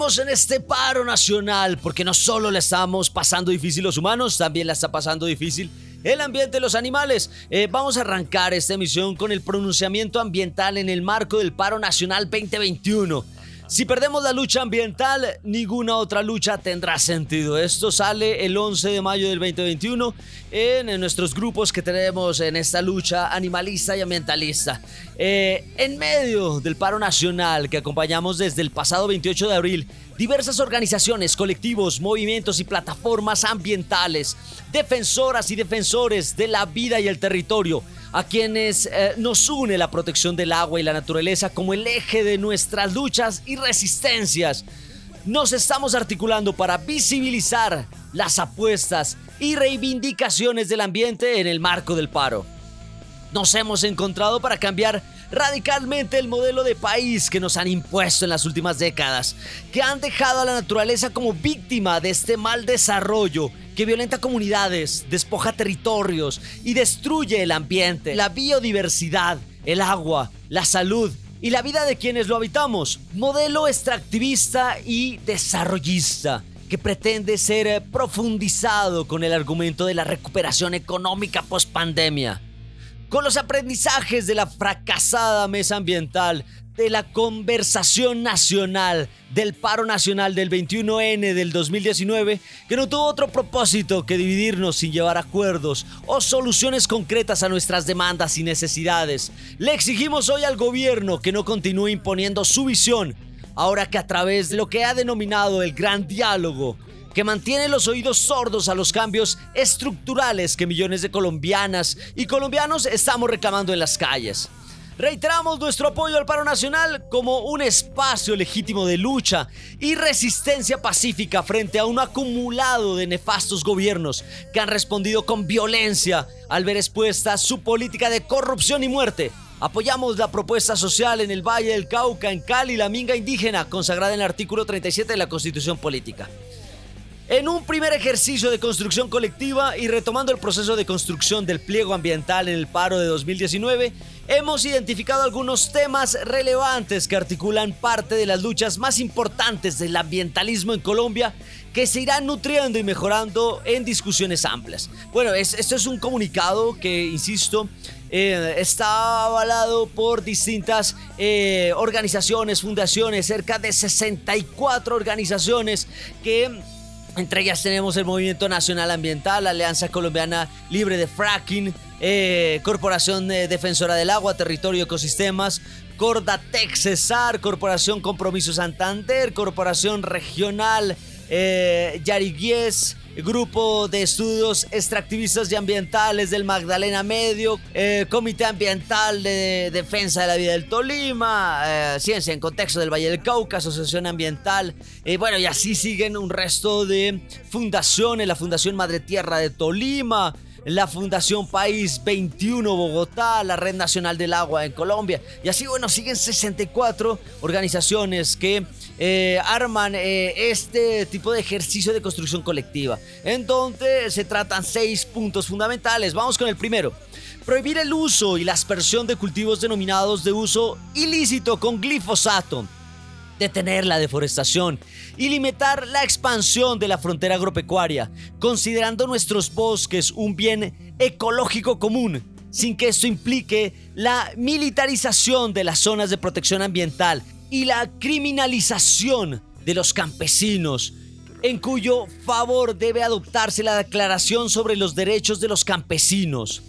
Seguimos en este paro nacional porque no solo le estamos pasando difícil los humanos, también la está pasando difícil el ambiente de los animales. Eh, vamos a arrancar esta emisión con el pronunciamiento ambiental en el marco del paro nacional 2021. Si perdemos la lucha ambiental, ninguna otra lucha tendrá sentido. Esto sale el 11 de mayo del 2021 en, nuestros grupos que tenemos en esta lucha animalista y ambientalista. Eh, en medio del paro nacional que acompañamos desde el pasado 28 de abril, diversas organizaciones, colectivos, movimientos y plataformas ambientales, defensoras y defensores de la vida y el territorio, a quienes eh, nos une la protección del agua y la naturaleza como el eje de nuestras luchas y resistencias. Nos estamos articulando para visibilizar las apuestas y reivindicaciones del ambiente en el marco del paro. Nos hemos encontrado para cambiar radicalmente el modelo de país que nos han impuesto en las últimas décadas, que han dejado a la naturaleza como víctima de este mal desarrollo que violenta comunidades, despoja territorios y destruye el ambiente, la biodiversidad, el agua, la salud y la vida de quienes lo habitamos. Modelo extractivista y desarrollista que pretende ser profundizado con el argumento de la recuperación económica post pandemia. Con los aprendizajes de la fracasada mesa ambiental, de la conversación nacional del paro nacional del 21N del 2019 que no tuvo otro propósito que dividirnos sin llevar acuerdos o soluciones concretas a nuestras demandas y necesidades. Le exigimos hoy al gobierno que no continúe imponiendo su visión, ahora que a través de lo que ha denominado el gran diálogo, que mantiene los oídos sordos a los cambios estructurales que millones de colombianas y colombianos estamos reclamando en las calles. Reiteramos nuestro apoyo al paro nacional como un espacio legítimo de lucha y resistencia pacífica frente a un acumulado de nefastos gobiernos que han respondido con violencia al ver expuesta su política de corrupción y muerte. Apoyamos la propuesta social en el Valle del Cauca, en Cali, la minga indígena, consagrada en el artículo 37 de la Constitución Política. En un primer ejercicio de construcción colectiva y retomando el proceso de construcción del pliego ambiental en el paro de 2019, hemos identificado algunos temas relevantes que articulan parte de las luchas más importantes del ambientalismo en Colombia que se irán nutriendo y mejorando en discusiones amplias. Bueno, esto es un comunicado que, insisto, eh, está avalado por distintas eh, organizaciones, fundaciones, cerca de 64 organizaciones que entre ellas tenemos el Movimiento Nacional Ambiental, Alianza Colombiana Libre de Fracking, eh, Corporación Defensora del Agua, Territorio Ecosistemas, Cordatex Cesar, Corporación Compromiso Santander, Corporación Regional eh, Yariguies, Grupo de Estudios Extractivistas y Ambientales del Magdalena Medio, eh, Comité Ambiental de Defensa de la Vida del Tolima, eh, Ciencia en Contexto del Valle del Cauca, Asociación Ambiental, bueno, y así siguen un resto de fundaciones, la Fundación Madre Tierra de Tolima, la Fundación País 21 Bogotá, la Red Nacional del Agua en Colombia. Y así, bueno, siguen 64 organizaciones que eh, arman eh, este tipo de ejercicio de construcción colectiva. Entonces se tratan seis puntos fundamentales. Vamos con el primero. Prohibir el uso y la aspersión de cultivos denominados de uso ilícito con glifosato detener la deforestación y limitar la expansión de la frontera agropecuaria, considerando nuestros bosques un bien ecológico común, sin que esto implique la militarización de las zonas de protección ambiental y la criminalización de los campesinos, en cuyo favor debe adoptarse la Declaración sobre los Derechos de los Campesinos.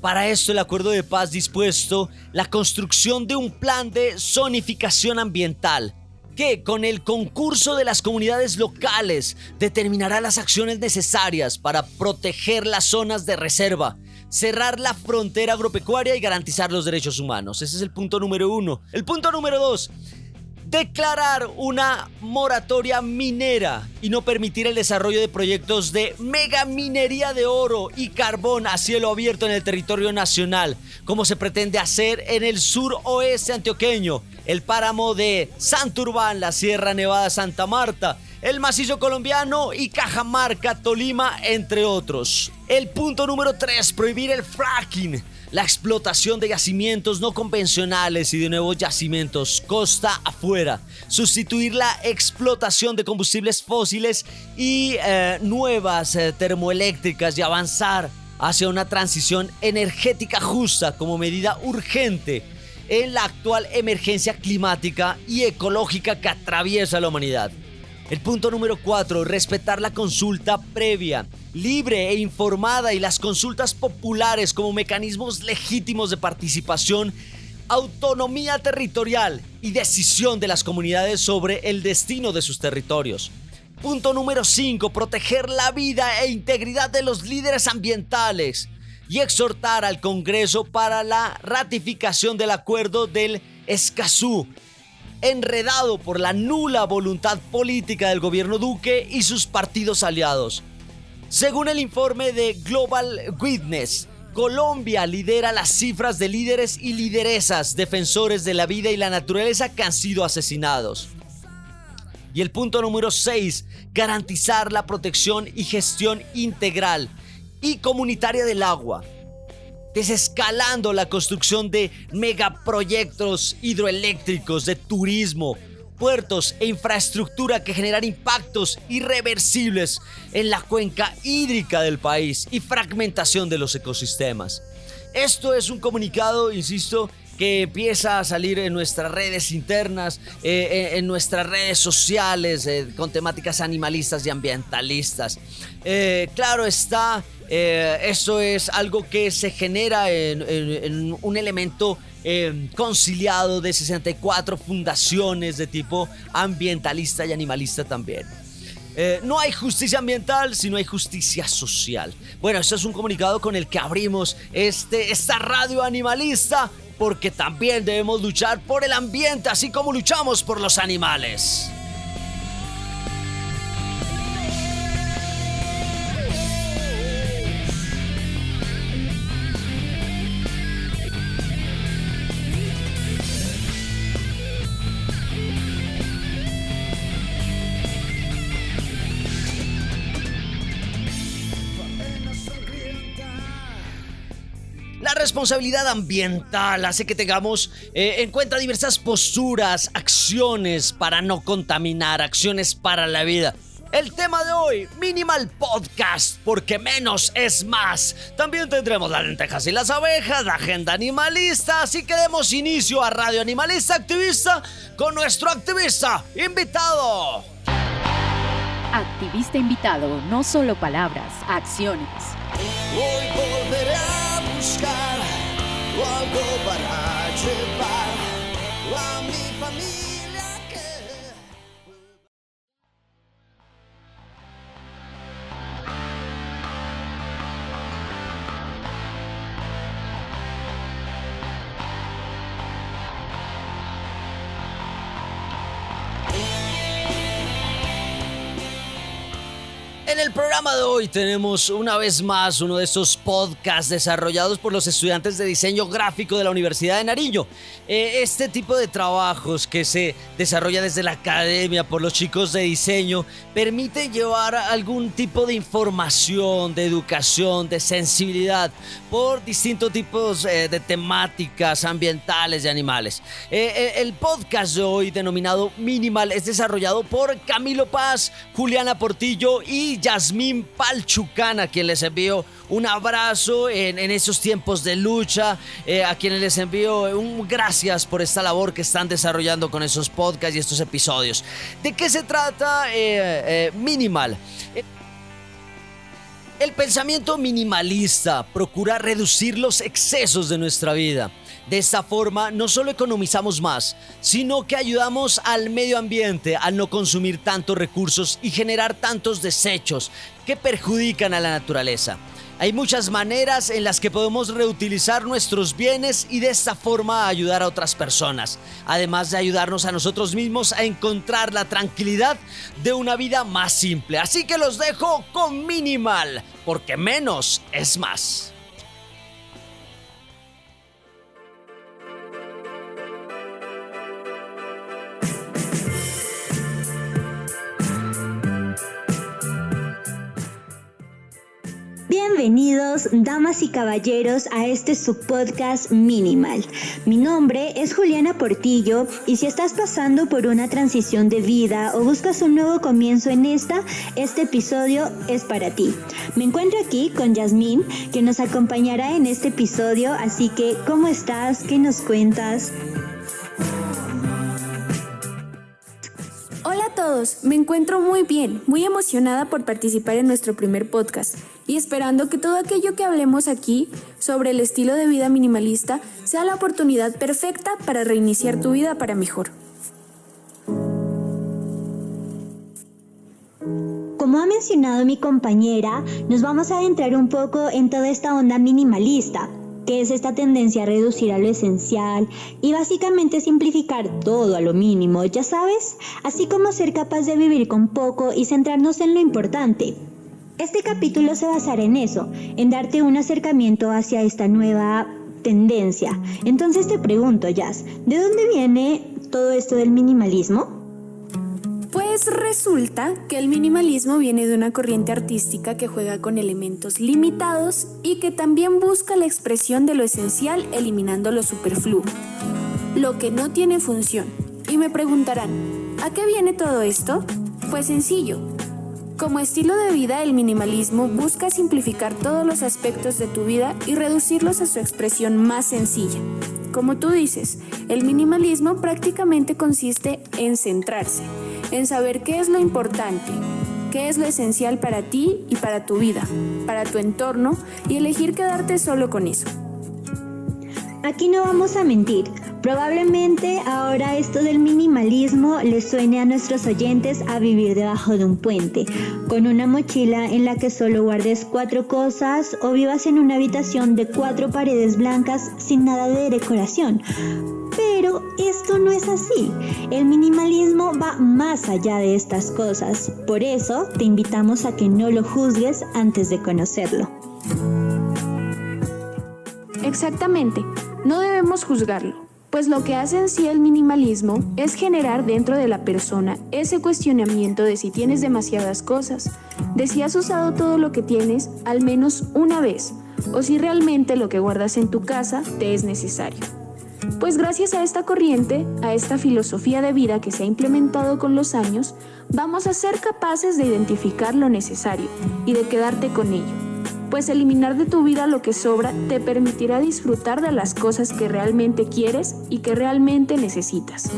Para esto el acuerdo de paz dispuesto la construcción de un plan de zonificación ambiental que con el concurso de las comunidades locales determinará las acciones necesarias para proteger las zonas de reserva, cerrar la frontera agropecuaria y garantizar los derechos humanos. Ese es el punto número uno. El punto número dos declarar una moratoria minera y no permitir el desarrollo de proyectos de megaminería de oro y carbón a cielo abierto en el territorio nacional, como se pretende hacer en el sur oeste antioqueño, el páramo de Santurbán, la Sierra Nevada Santa Marta, el macizo colombiano y Cajamarca, Tolima, entre otros. El punto número 3, prohibir el fracking la explotación de yacimientos no convencionales y de nuevos yacimientos costa afuera, sustituir la explotación de combustibles fósiles y eh, nuevas eh, termoeléctricas y avanzar hacia una transición energética justa como medida urgente en la actual emergencia climática y ecológica que atraviesa la humanidad. El punto número 4, respetar la consulta previa, libre e informada y las consultas populares como mecanismos legítimos de participación, autonomía territorial y decisión de las comunidades sobre el destino de sus territorios. Punto número 5, proteger la vida e integridad de los líderes ambientales y exhortar al Congreso para la ratificación del acuerdo del Escazú enredado por la nula voluntad política del gobierno Duque y sus partidos aliados. Según el informe de Global Witness, Colombia lidera las cifras de líderes y lideresas defensores de la vida y la naturaleza que han sido asesinados. Y el punto número 6, garantizar la protección y gestión integral y comunitaria del agua desescalando la construcción de megaproyectos hidroeléctricos, de turismo, puertos e infraestructura que generan impactos irreversibles en la cuenca hídrica del país y fragmentación de los ecosistemas. Esto es un comunicado, insisto, que empieza a salir en nuestras redes internas, eh, en nuestras redes sociales, con temáticas animalistas y ambientalistas. claro está, eso es algo que se genera en un elemento eh, conciliado de 64 fundaciones de tipo ambientalista y animalista también. Eh, no hay justicia ambiental si no hay justicia social. Bueno, eso es un comunicado con el que abrimos este, esta radio animalista porque también debemos luchar por el ambiente así como luchamos por los animales. Responsabilidad ambiental hace que tengamos eh, en cuenta diversas posturas, acciones para no contaminar, acciones para la vida. El tema de hoy, Minimal Podcast, porque menos es más. También tendremos las lentejas y las abejas, la agenda animalista, así que demos inicio a Radio Animalista Activista con nuestro activista invitado. Activista invitado, no solo palabras, acciones. Hoy volveré a buscar algo para llevar de hoy tenemos una vez más uno de esos podcasts desarrollados por los estudiantes de diseño gráfico de la Universidad de Nariño. Eh, este tipo de trabajos que se desarrolla desde la academia por los chicos de diseño permite llevar algún tipo de información, de educación, de sensibilidad por distintos tipos eh, de temáticas ambientales y animales. Eh, el podcast de hoy denominado Minimal es desarrollado por Camilo Paz, Juliana Portillo y Yasmín Palchucana, a quien les envío un abrazo en, esos tiempos de lucha, eh, a quienes les envío un gracias por esta labor que están desarrollando con esos podcasts y estos episodios. ¿De qué se trata eh, eh, Minimal? El pensamiento minimalista procura reducir los excesos de nuestra vida. De esta forma no solo economizamos más, sino que ayudamos al medio ambiente a no consumir tantos recursos y generar tantos desechos que perjudican a la naturaleza. Hay muchas maneras en las que podemos reutilizar nuestros bienes y de esta forma ayudar a otras personas, además de ayudarnos a nosotros mismos a encontrar la tranquilidad de una vida más simple. Así que los dejo con minimal, porque menos es más. Bienvenidos, damas y caballeros, a este subpodcast Minimal. Mi nombre es Juliana Portillo y si estás pasando por una transición de vida o buscas un nuevo comienzo en esta, este episodio es para ti. Me encuentro aquí con Yasmín, que nos acompañará en este episodio, así que, ¿cómo estás? ¿Qué nos cuentas? Hola a todos, me encuentro muy bien, muy emocionada por participar en nuestro primer podcast y esperando que todo aquello que hablemos aquí sobre el estilo de vida minimalista sea la oportunidad perfecta para reiniciar tu vida para mejor. Como ha mencionado mi compañera, nos vamos a adentrar un poco en toda esta onda minimalista, que es esta tendencia a reducir a lo esencial y básicamente simplificar todo a lo mínimo, ya sabes, así como ser capaz de vivir con poco y centrarnos en lo importante. Este capítulo se basará en eso, en darte un acercamiento hacia esta nueva tendencia. Entonces te pregunto, Jazz, ¿de dónde viene todo esto del minimalismo? Pues resulta que el minimalismo viene de una corriente artística que juega con elementos limitados y que también busca la expresión de lo esencial eliminando lo superfluo, lo que no tiene función. Y me preguntarán, ¿a qué viene todo esto? Pues sencillo. Como estilo de vida, el minimalismo busca simplificar todos los aspectos de tu vida y reducirlos a su expresión más sencilla. Como tú dices, el minimalismo prácticamente consiste en centrarse, en saber qué es lo importante, qué es lo esencial para ti y para tu vida, para tu entorno y elegir quedarte solo con eso. Aquí no vamos a mentir. Probablemente ahora esto del minimalismo les suene a nuestros oyentes a vivir debajo de un puente, con una mochila en la que solo guardes cuatro cosas o vivas en una habitación de cuatro paredes blancas sin nada de decoración. Pero esto no es así. El minimalismo va más allá de estas cosas. Por eso te invitamos a que no lo juzgues antes de conocerlo. Exactamente. No debemos juzgarlo, pues lo que hace en sí el minimalismo es generar dentro de la persona ese cuestionamiento de si tienes demasiadas cosas, de si has usado todo lo que tienes al menos una vez, o si realmente lo que guardas en tu casa te es necesario. Pues gracias a esta corriente, a esta filosofía de vida que se ha implementado con los años, vamos a ser capaces de identificar lo necesario y de quedarte con ello pues eliminar de tu vida lo que sobra te permitirá disfrutar de las cosas que realmente quieres y que realmente necesitas.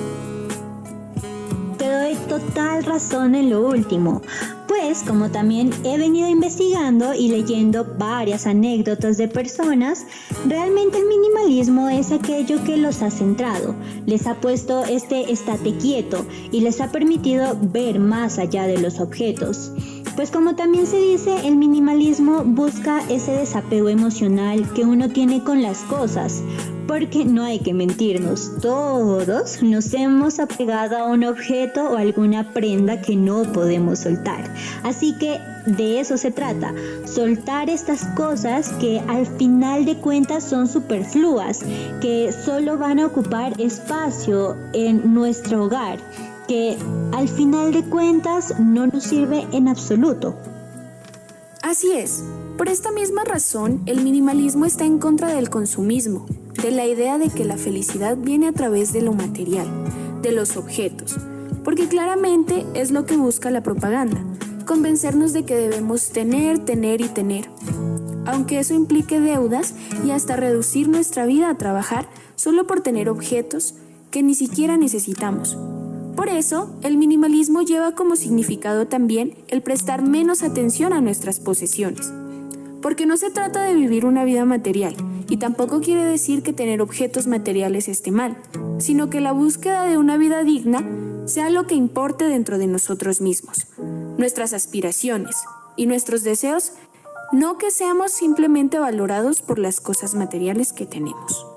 Te doy total razón en lo último, pues como también he venido investigando y leyendo varias anécdotas de personas, realmente el minimalismo es aquello que los ha centrado, les ha puesto este estate quieto y les ha permitido ver más allá de los objetos. Pues como también se dice, el minimalismo busca ese desapego emocional que uno tiene con las cosas, porque no hay que mentirnos, todos nos hemos apegado a un objeto o alguna prenda que no podemos soltar. Así que de eso se trata, soltar estas cosas que al final de cuentas son superfluas, que solo van a ocupar espacio en nuestro hogar que al final de cuentas no nos sirve en absoluto. Así es. Por esta misma razón, el minimalismo está en contra del consumismo, de la idea de que la felicidad viene a través de lo material, de los objetos, porque claramente es lo que busca la propaganda, convencernos de que debemos tener, tener y tener. Aunque eso implique deudas y hasta reducir nuestra vida a trabajar solo por tener objetos que ni siquiera necesitamos. Por eso, el minimalismo lleva como significado también el prestar menos atención a nuestras posesiones. Porque no se trata de vivir una vida material, y tampoco quiere decir que tener objetos materiales esté mal, sino que la búsqueda de una vida digna sea lo que importe dentro de nosotros mismos, nuestras aspiraciones y nuestros deseos, no que seamos simplemente valorados por las cosas materiales que tenemos.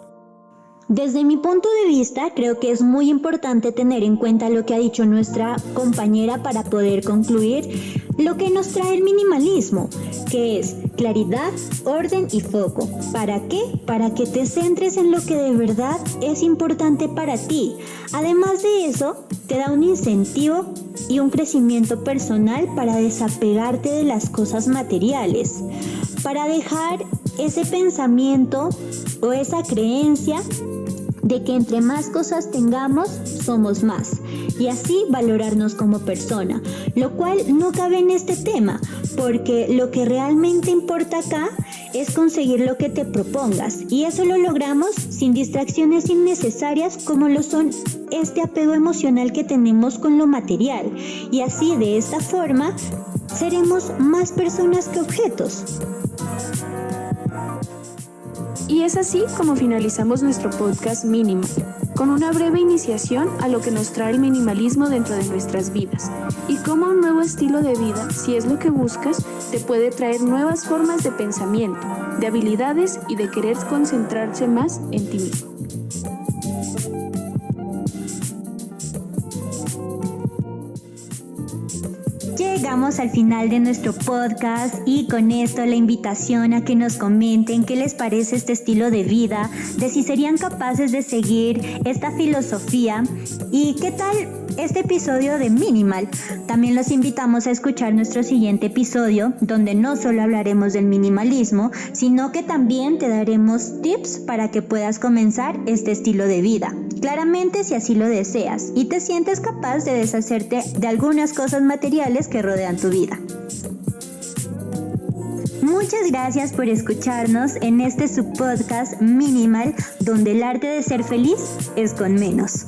Desde mi punto de vista, creo que es muy importante tener en cuenta lo que ha dicho nuestra compañera para poder concluir lo que nos trae el minimalismo, que es claridad, orden y foco. ¿Para qué? Para que te centres en lo que de verdad es importante para ti. Además de eso, te da un incentivo y un crecimiento personal para desapegarte de las cosas materiales, para dejar ese pensamiento o esa creencia de que entre más cosas tengamos, somos más, y así valorarnos como persona, lo cual no cabe en este tema, porque lo que realmente importa acá es conseguir lo que te propongas, y eso lo logramos sin distracciones innecesarias como lo son este apego emocional que tenemos con lo material, y así de esta forma seremos más personas que objetos. Y es así como finalizamos nuestro podcast mínimo, con una breve iniciación a lo que nos trae el minimalismo dentro de nuestras vidas y cómo un nuevo estilo de vida, si es lo que buscas, te puede traer nuevas formas de pensamiento, de habilidades y de querer concentrarse más en ti mismo. Llegamos al final de nuestro podcast y con esto la invitación a que nos comenten qué les parece este estilo de vida, de si serían capaces de seguir esta filosofía y qué tal este episodio de Minimal. También los invitamos a escuchar nuestro siguiente episodio donde no solo hablaremos del minimalismo, sino que también te daremos tips para que puedas comenzar este estilo de vida. Claramente si así lo deseas y te sientes capaz de deshacerte de algunas cosas materiales que rodean tu vida. Muchas gracias por escucharnos en este subpodcast minimal donde el arte de ser feliz es con menos.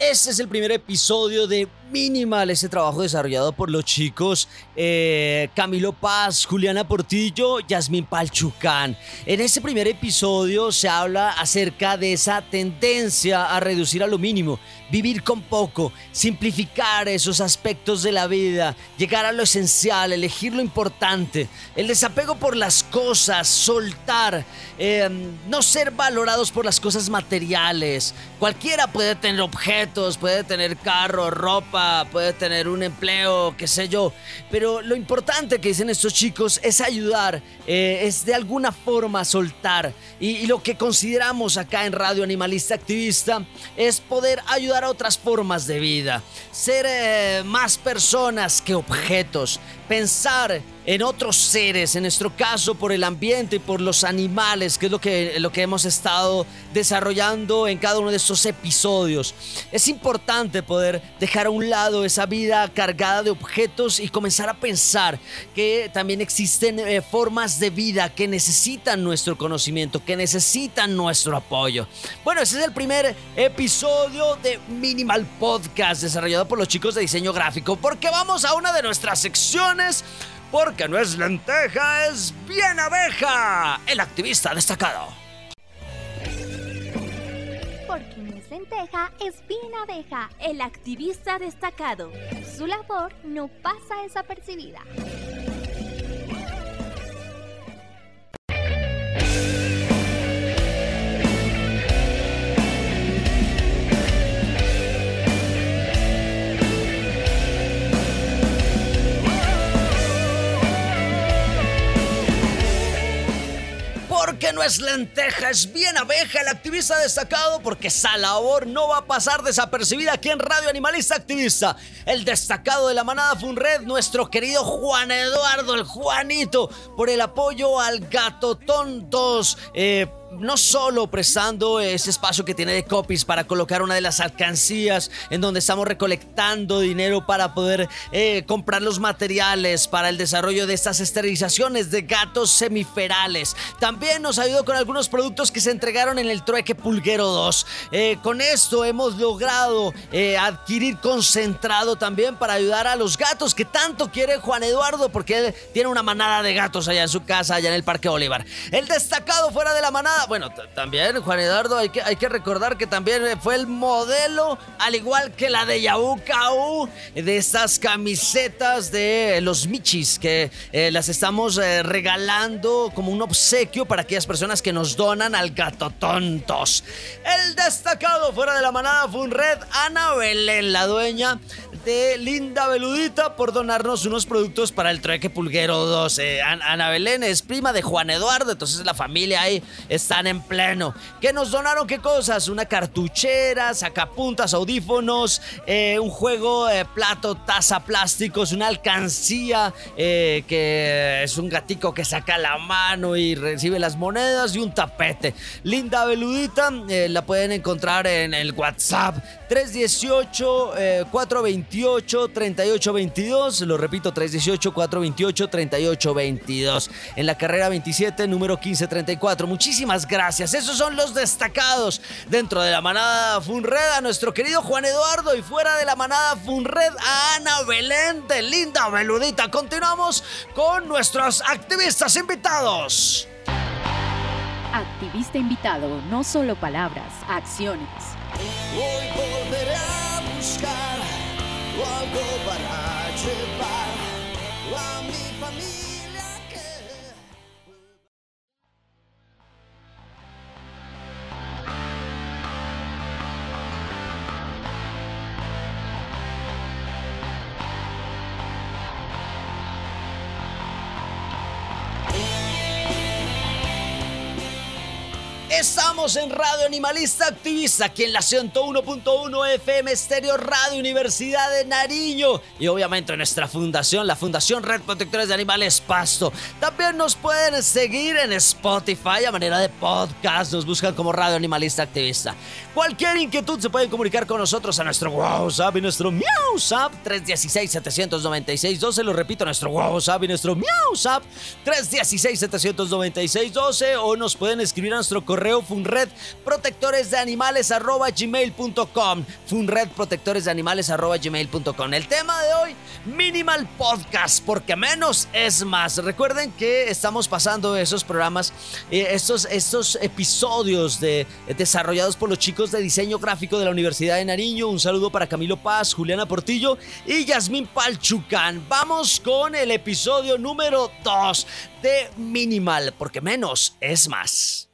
Este es el primer episodio de Minimal, ese trabajo desarrollado por los chicos eh, Camilo Paz, Juliana Portillo, Yasmín Palchucán. En este primer episodio se habla acerca de esa tendencia a reducir a lo mínimo, vivir con poco, simplificar esos aspectos de la vida, llegar a lo esencial, elegir lo importante, el desapego por las cosas, soltar, em, no ser valorados por las cosas materiales. Cualquiera puede tener objetos, puede tener carro, ropa puede tener un empleo, qué sé yo. Pero lo importante que dicen estos chicos es ayudar, eh, es de alguna forma soltar. Y, lo que consideramos acá en Radio Animalista Activista es poder ayudar a otras formas de vida, ser eh, más personas que objetos, pensar en otros seres, en nuestro caso por el ambiente y por los animales, que es lo que, lo que hemos estado desarrollando en cada uno de estos episodios. Es importante poder dejar a un lado esa vida cargada de objetos y comenzar a pensar que también existen eh, formas de vida que necesitan nuestro conocimiento, que necesitan nuestro apoyo. Bueno, ese es el primer episodio de Minimal Podcast desarrollado por los chicos de diseño gráfico, porque vamos a una de nuestras secciones porque no es lenteja, es bien abeja, el activista destacado. Porque no es lenteja, es bien abeja, el activista destacado. Su labor no pasa desapercibida. Porque no es lenteja, es bien abeja, el activista destacado, porque esa labor no va a pasar desapercibida aquí en Radio Animalista Activista. El destacado de la manada Funred, nuestro querido Juan Eduardo, el Juanito, por el apoyo al Gatotón 2. Eh, no solo prestando ese espacio que tiene de copies para colocar una de las alcancías en donde estamos recolectando dinero para poder eh, comprar los materiales para el desarrollo de estas esterilizaciones de gatos semiferales. También nos ayudó con algunos productos que se entregaron en el Trueque Pulguero 2. Eh, con esto hemos logrado eh, adquirir concentrado también para ayudar a los gatos que tanto quiere Juan Eduardo porque él tiene una manada de gatos allá en su casa, allá en el Parque Bolívar. El destacado fuera de la manada bueno, también Juan Eduardo, hay que, hay que recordar que también fue el modelo, al igual que la de Yabucau, de estas camisetas de los Michis, que eh, las estamos eh, regalando como un obsequio para aquellas personas que nos donan al gato tontos. El destacado fuera de la manada fue un red Ana Belén, la dueña de Linda Beludita por donarnos unos productos para el trueque pulguero 2. Eh, Ana Belén es prima de Juan Eduardo, entonces la familia ahí están en pleno. ¿Qué nos donaron? ¿Qué cosas? Una cartuchera, sacapuntas, audífonos, eh, un juego, de plato, taza, plásticos, una alcancía eh, que es un gatico que saca la mano y recibe las monedas y un tapete. Linda Beludita, la pueden encontrar en el WhatsApp 318 420 428-3822. Lo repito, 318-428-3822. En la carrera 27, número 1534. Muchísimas gracias. Esos son los destacados dentro de la manada Funred a nuestro querido Juan Eduardo y fuera de la manada Funred a Ana Belén de Linda Beludita. Continuamos con nuestros activistas invitados. Activista invitado, no solo palabras, acciones. Hoy volveré a buscar algo para llevar En Radio Animalista Activista, aquí en la 101.1 FM Estéreo Radio Universidad de Nariño y obviamente en nuestra fundación, la Fundación Red Protectores de Animales Pasto. También nos pueden seguir en Spotify a manera de podcast, nos buscan como Radio Animalista Activista. Cualquier inquietud se pueden comunicar con nosotros a nuestro WhatsApp y nuestro MiauSap 316-796-12, lo repito, nuestro WhatsApp y nuestro MiauSap 316-796-12 o nos pueden escribir a nuestro correo funred protectores de animales arroba gmail.com funred protectores de animales arroba gmail.com el tema de hoy minimal podcast porque menos es más. Recuerden que estamos pasando esos programas eh, estos, estos episodios de, desarrollados por los chicos de diseño gráfico de la Universidad de Nariño. Un saludo para Camilo Paz Juliana Portillo y Yasmín Palchucan vamos con el episodio número 2 de minimal porque menos es más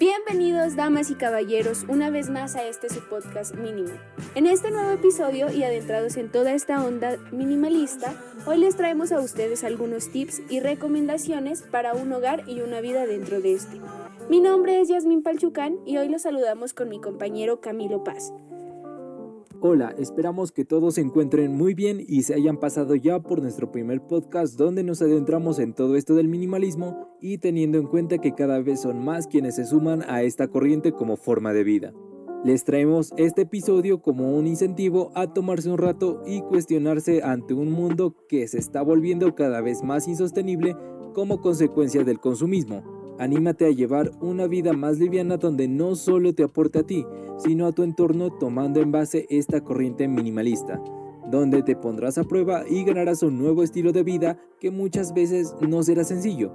Bienvenidos damas y caballeros una vez más a este su podcast mínimo. En este nuevo episodio y adentrados en toda esta onda minimalista, hoy les traemos a ustedes algunos tips y recomendaciones para un hogar y una vida dentro de este. Mi nombre es Yasmín Palchucán y hoy los saludamos con mi compañero Camilo Paz. Hola, esperamos que todos se encuentren muy bien y se hayan pasado ya por nuestro primer podcast donde nos adentramos en todo esto del minimalismo y teniendo en cuenta que cada vez son más quienes se suman a esta corriente como forma de vida. Les traemos este episodio como un incentivo a tomarse un rato y cuestionarse ante un mundo que se está volviendo cada vez más insostenible como consecuencia del consumismo Anímate a llevar una vida más liviana donde no solo te aporte a ti, sino a tu entorno tomando en base esta corriente minimalista, donde te pondrás a prueba y ganarás un nuevo estilo de vida que muchas veces no será sencillo.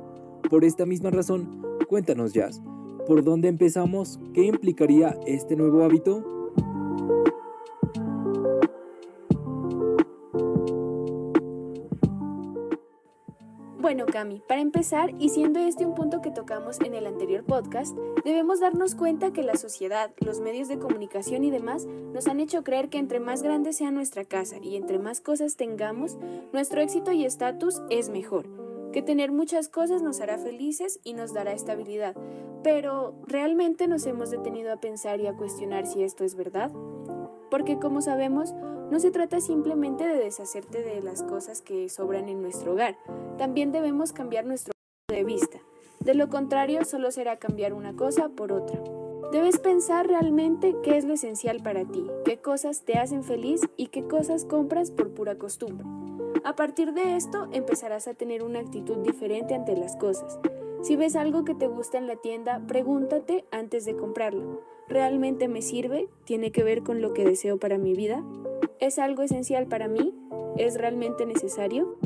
Por esta misma razón, cuéntanos Jazz, ¿por dónde empezamos? ¿Qué implicaría este nuevo hábito? Bueno, Cami, para empezar, y siendo este un punto que tocamos en el anterior podcast, debemos darnos cuenta que la sociedad, los medios de comunicación y demás nos han hecho creer que entre más grande sea nuestra casa y entre más cosas tengamos, nuestro éxito y estatus es mejor, que tener muchas cosas nos hará felices y nos dará estabilidad. Pero, ¿realmente nos hemos detenido a pensar y a cuestionar si esto es verdad? Porque como sabemos, no se trata simplemente de deshacerte de las cosas que sobran en nuestro hogar, también debemos cambiar nuestro punto de vista. De lo contrario, solo será cambiar una cosa por otra. Debes pensar realmente qué es lo esencial para ti, qué cosas te hacen feliz y qué cosas compras por pura costumbre. A partir de esto empezarás a tener una actitud diferente ante las cosas. Si ves algo que te gusta en la tienda, pregúntate antes de comprarlo. ¿Realmente me sirve? ¿Tiene que ver con lo que deseo para mi vida? ¿Es algo esencial para mí? ¿Es realmente necesario?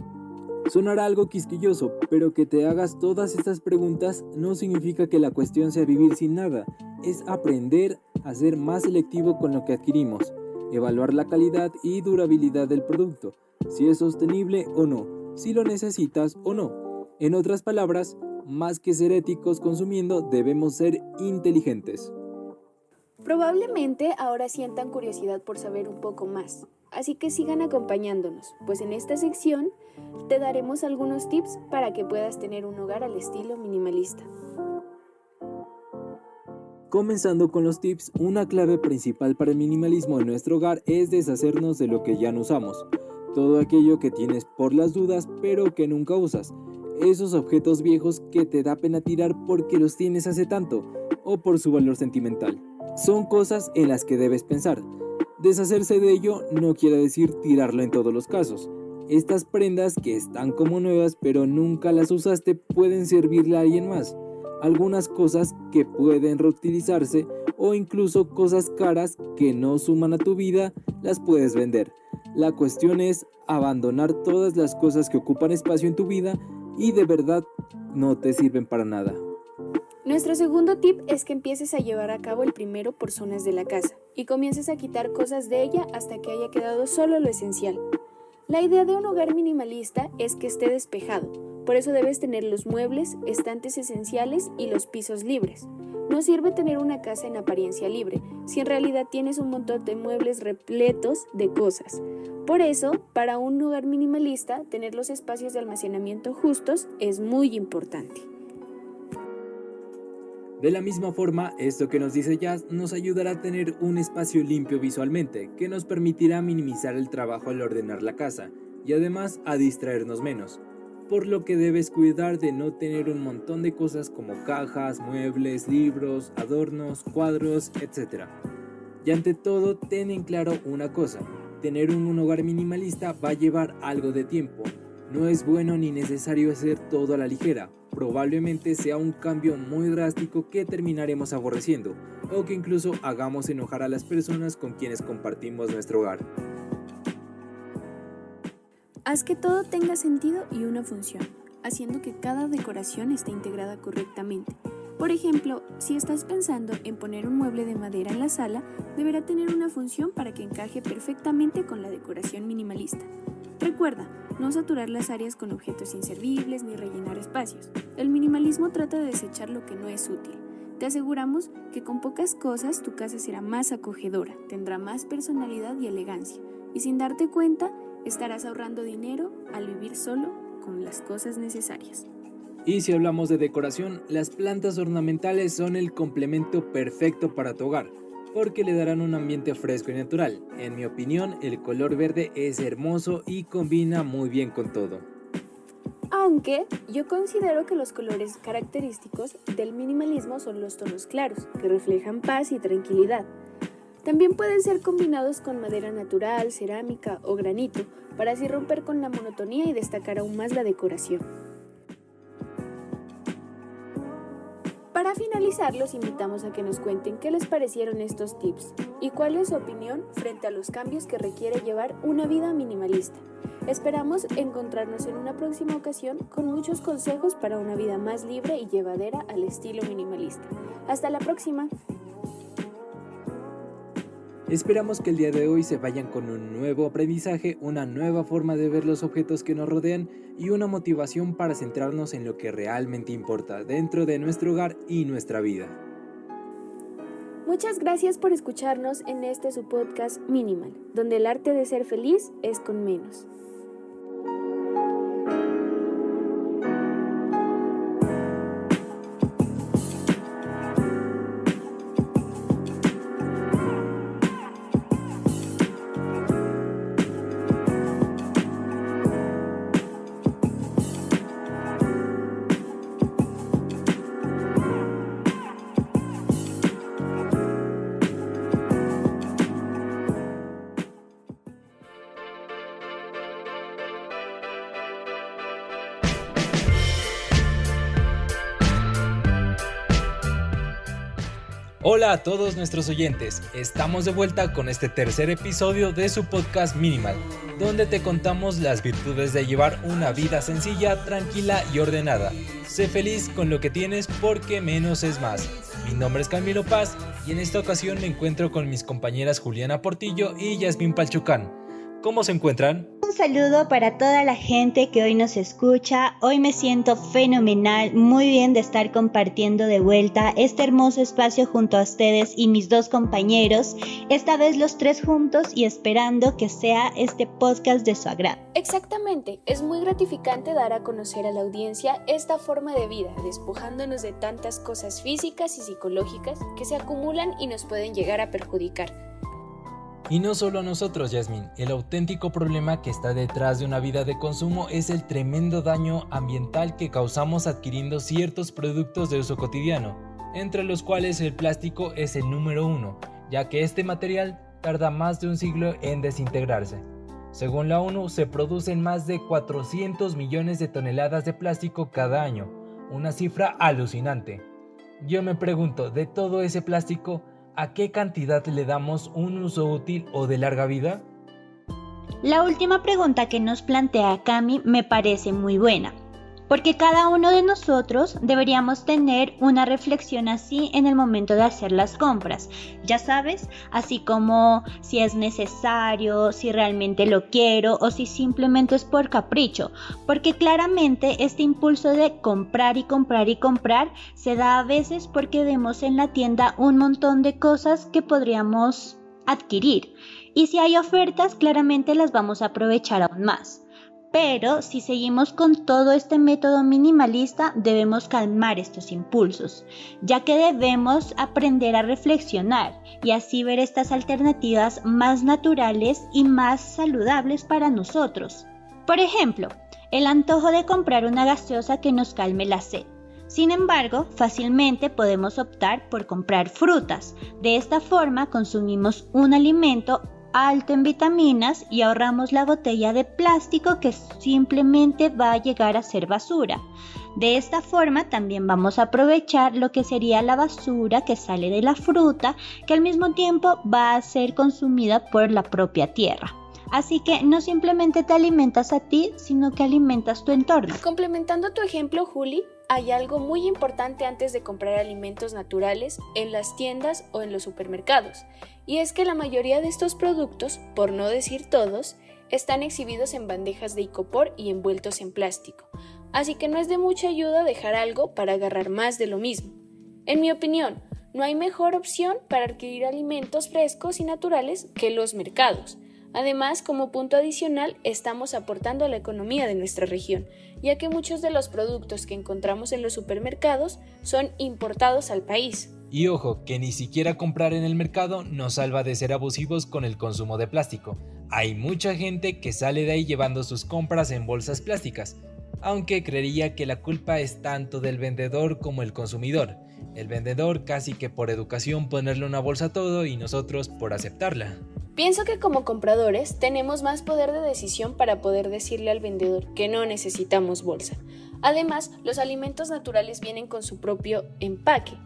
Sonará algo quisquilloso, pero que te hagas todas estas preguntas no significa que la cuestión sea vivir sin nada, es aprender a ser más selectivo con lo que adquirimos, evaluar la calidad y durabilidad del producto, si es sostenible o no, si lo necesitas o no. En otras palabras, más que ser éticos consumiendo, debemos ser inteligentes. Probablemente ahora sientan curiosidad por saber un poco más, así que sigan acompañándonos, pues en esta sección te daremos algunos tips para que puedas tener un hogar al estilo minimalista. Comenzando con los tips, una clave principal para el minimalismo en nuestro hogar es deshacernos de lo que ya no usamos, todo aquello que tienes por las dudas pero que nunca usas, esos objetos viejos que te da pena tirar porque los tienes hace tanto o por su valor sentimental. Son cosas en las que debes pensar. Deshacerse de ello no quiere decir tirarlo en todos los casos. Estas prendas que están como nuevas pero nunca las usaste pueden servirle a alguien más. Algunas cosas que pueden reutilizarse o incluso cosas caras que no suman a tu vida las puedes vender. La cuestión es abandonar todas las cosas que ocupan espacio en tu vida y de verdad no te sirven para nada. Nuestro segundo tip es que empieces a llevar a cabo el primero por zonas de la casa y comiences a quitar cosas de ella hasta que haya quedado solo lo esencial. La idea de un hogar minimalista es que esté despejado, por eso debes tener los muebles, estantes esenciales y los pisos libres. No sirve tener una casa en apariencia libre, si en realidad tienes un montón de muebles repletos de cosas. Por eso, para un hogar minimalista, tener los espacios de almacenamiento justos es muy importante. De la misma forma, esto que nos dice Jazz nos ayudará a tener un espacio limpio visualmente, que nos permitirá minimizar el trabajo al ordenar la casa y además a distraernos menos, por lo que debes cuidar de no tener un montón de cosas como cajas, muebles, libros, adornos, cuadros, etc. Y ante todo, ten en claro una cosa, tener un hogar minimalista va a llevar algo de tiempo, no es bueno ni necesario hacer todo a la ligera, probablemente sea un cambio muy drástico que terminaremos aborreciendo o que incluso hagamos enojar a las personas con quienes compartimos nuestro hogar. Haz que todo tenga sentido y una función, haciendo que cada decoración esté integrada correctamente. Por ejemplo, si estás pensando en poner un mueble de madera en la sala, deberá tener una función para que encaje perfectamente con la decoración minimalista. Recuerda, no saturar las áreas con objetos inservibles ni rellenar espacios. El minimalismo trata de desechar lo que no es útil. Te aseguramos que con pocas cosas tu casa será más acogedora, tendrá más personalidad y elegancia, y sin darte cuenta estarás ahorrando dinero al vivir solo con las cosas necesarias. Y si hablamos de decoración, las plantas ornamentales son el complemento perfecto para tu hogar porque le darán un ambiente fresco y natural. En mi opinión, el color verde es hermoso y combina muy bien con todo. Aunque yo considero que los colores característicos del minimalismo son los tonos claros, que reflejan paz y tranquilidad. También pueden ser combinados con madera natural, cerámica o granito, para así romper con la monotonía y destacar aún más la decoración. Para finalizar, los invitamos a que nos cuenten qué les parecieron estos tips y cuál es su opinión frente a los cambios que requiere llevar una vida minimalista. Esperamos encontrarnos en una próxima ocasión con muchos consejos para una vida más libre y llevadera al estilo minimalista. Hasta la próxima. Esperamos que el día de hoy se vayan con un nuevo aprendizaje, una nueva forma de ver los objetos que nos rodean y una motivación para centrarnos en lo que realmente importa dentro de nuestro hogar y nuestra vida. Muchas gracias por escucharnos en este su podcast Minimal, donde el arte de ser feliz es con menos. Hola a todos nuestros oyentes, estamos de vuelta con este tercer episodio de su podcast Minimal, donde te contamos las virtudes de llevar una vida sencilla, tranquila y ordenada. Sé feliz con lo que tienes porque menos es más. Mi nombre es Camilo Paz y en esta ocasión me encuentro con mis compañeras Juliana Portillo y Yasmin Palchucán. ¿Cómo se encuentran? Un saludo para toda la gente que hoy nos escucha. Hoy me siento fenomenal, muy bien de estar compartiendo de vuelta este hermoso espacio junto a ustedes y mis dos compañeros, esta vez los tres juntos y esperando que sea este podcast de su agrado. Exactamente, es muy gratificante dar a conocer a la audiencia esta forma de vida, despojándonos de tantas cosas físicas y psicológicas que se acumulan y nos pueden llegar a perjudicar. Y no solo a nosotros, Yasmin, el auténtico problema que está detrás de una vida de consumo es el tremendo daño ambiental que causamos adquiriendo ciertos productos de uso cotidiano, entre los cuales el plástico es el número uno, ya que este material tarda más de un siglo en desintegrarse. Según la ONU, se producen más de 400 millones de toneladas de plástico cada año, una cifra alucinante. Yo me pregunto, de todo ese plástico, ¿a qué cantidad le damos un uso útil o de larga vida? La última pregunta que nos plantea Cami me parece muy buena. Porque cada uno de nosotros deberíamos tener una reflexión así en el momento de hacer las compras. Ya sabes, así como si es necesario, si realmente lo quiero o si simplemente es por capricho, porque claramente este impulso de comprar y comprar y comprar se da a veces porque vemos en la tienda un montón de cosas que podríamos adquirir. Y si hay ofertas, claramente las vamos a aprovechar aún más. Pero si seguimos con todo este método minimalista, debemos calmar estos impulsos, ya que debemos aprender a reflexionar y así ver estas alternativas más naturales y más saludables para nosotros. Por ejemplo, el antojo de comprar una gaseosa que nos calme la sed. Sin embargo, fácilmente podemos optar por comprar frutas. De esta forma consumimos un alimento alto en vitaminas y ahorramos la botella de plástico que simplemente va a llegar a ser basura. De esta forma también vamos a aprovechar lo que sería la basura que sale de la fruta que al mismo tiempo va a ser consumida por la propia tierra. Así que no simplemente te alimentas a ti, sino que alimentas tu entorno. Complementando tu ejemplo, Juli, hay algo muy importante antes de comprar alimentos naturales en las tiendas o en los supermercados, y es que la mayoría de estos productos, por no decir todos, están exhibidos en bandejas de icopor y envueltos en plástico, así que no es de mucha ayuda dejar algo para agarrar más de lo mismo. En mi opinión, no hay mejor opción para adquirir alimentos frescos y naturales que los mercados, Además, como punto adicional, estamos aportando a la economía de nuestra región, ya que muchos de los productos que encontramos en los supermercados son importados al país. Y ojo, que ni siquiera comprar en el mercado nos salva de ser abusivos con el consumo de plástico. Hay mucha gente que sale de ahí llevando sus compras en bolsas plásticas, aunque creería que la culpa es tanto del vendedor como el consumidor. El vendedor casi que por educación ponerle una bolsa a todo y nosotros por aceptarla. Pienso que como compradores tenemos más poder de decisión para poder decirle al vendedor que no necesitamos bolsa. Además, los alimentos naturales vienen con su propio empaque.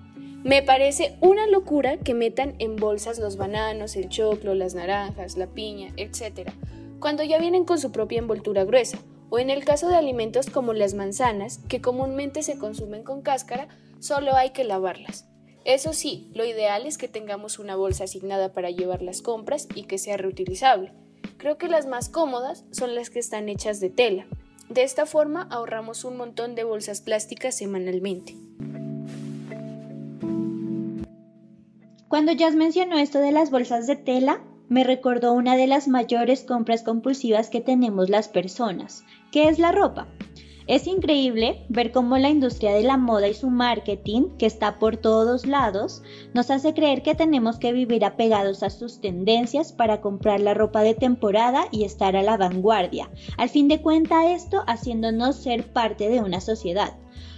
Me parece una locura que metan en bolsas los bananos, el choclo, las naranjas, la piña, etc., cuando ya vienen con su propia envoltura gruesa, o en el caso de alimentos como las manzanas, que comúnmente se consumen con cáscara, solo hay que lavarlas. Eso sí, lo ideal es que tengamos una bolsa asignada para llevar las compras y que sea reutilizable. Creo que las más cómodas son las que están hechas de tela. De esta forma ahorramos un montón de bolsas plásticas semanalmente. Cuando Jazz mencionó esto de las bolsas de tela, me recordó una de las mayores compras compulsivas que tenemos las personas, que es la ropa. Es increíble ver cómo la industria de la moda y su marketing, que está por todos lados, nos hace creer que tenemos que vivir apegados a sus tendencias para comprar la ropa de temporada y estar a la vanguardia. Al fin de cuentas esto haciéndonos ser parte de una sociedad.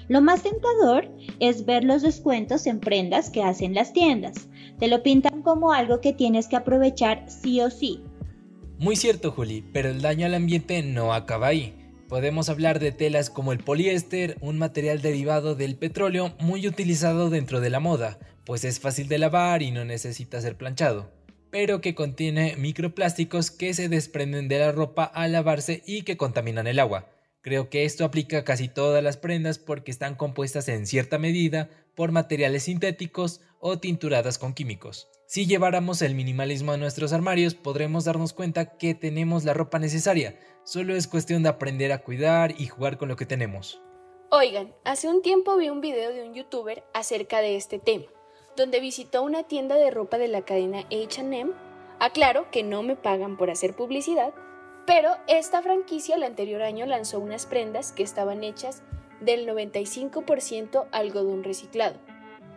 Lo más tentador es ver los descuentos en prendas que hacen las tiendas. Te lo pintan como algo que tienes que aprovechar sí o sí. Muy cierto, Juli, pero el daño al ambiente no acaba ahí. Podemos hablar de telas como el poliéster, un material derivado del petróleo muy utilizado dentro de la moda, pues es fácil de lavar y no necesita ser planchado, pero que contiene microplásticos que se desprenden de la ropa al lavarse y que contaminan el agua. Creo que esto aplica a casi todas las prendas porque están compuestas en cierta medida por materiales sintéticos o tinturadas con químicos. Si lleváramos el minimalismo a nuestros armarios, podremos darnos cuenta que tenemos la ropa necesaria, Solo es cuestión de aprender a cuidar y jugar con lo que tenemos. Oigan, hace un tiempo vi un video de un youtuber acerca de este tema, donde visitó una tienda de ropa de la cadena HM. Aclaro que no me pagan por hacer publicidad, pero esta franquicia el anterior año lanzó unas prendas que estaban hechas del 95% algodón reciclado.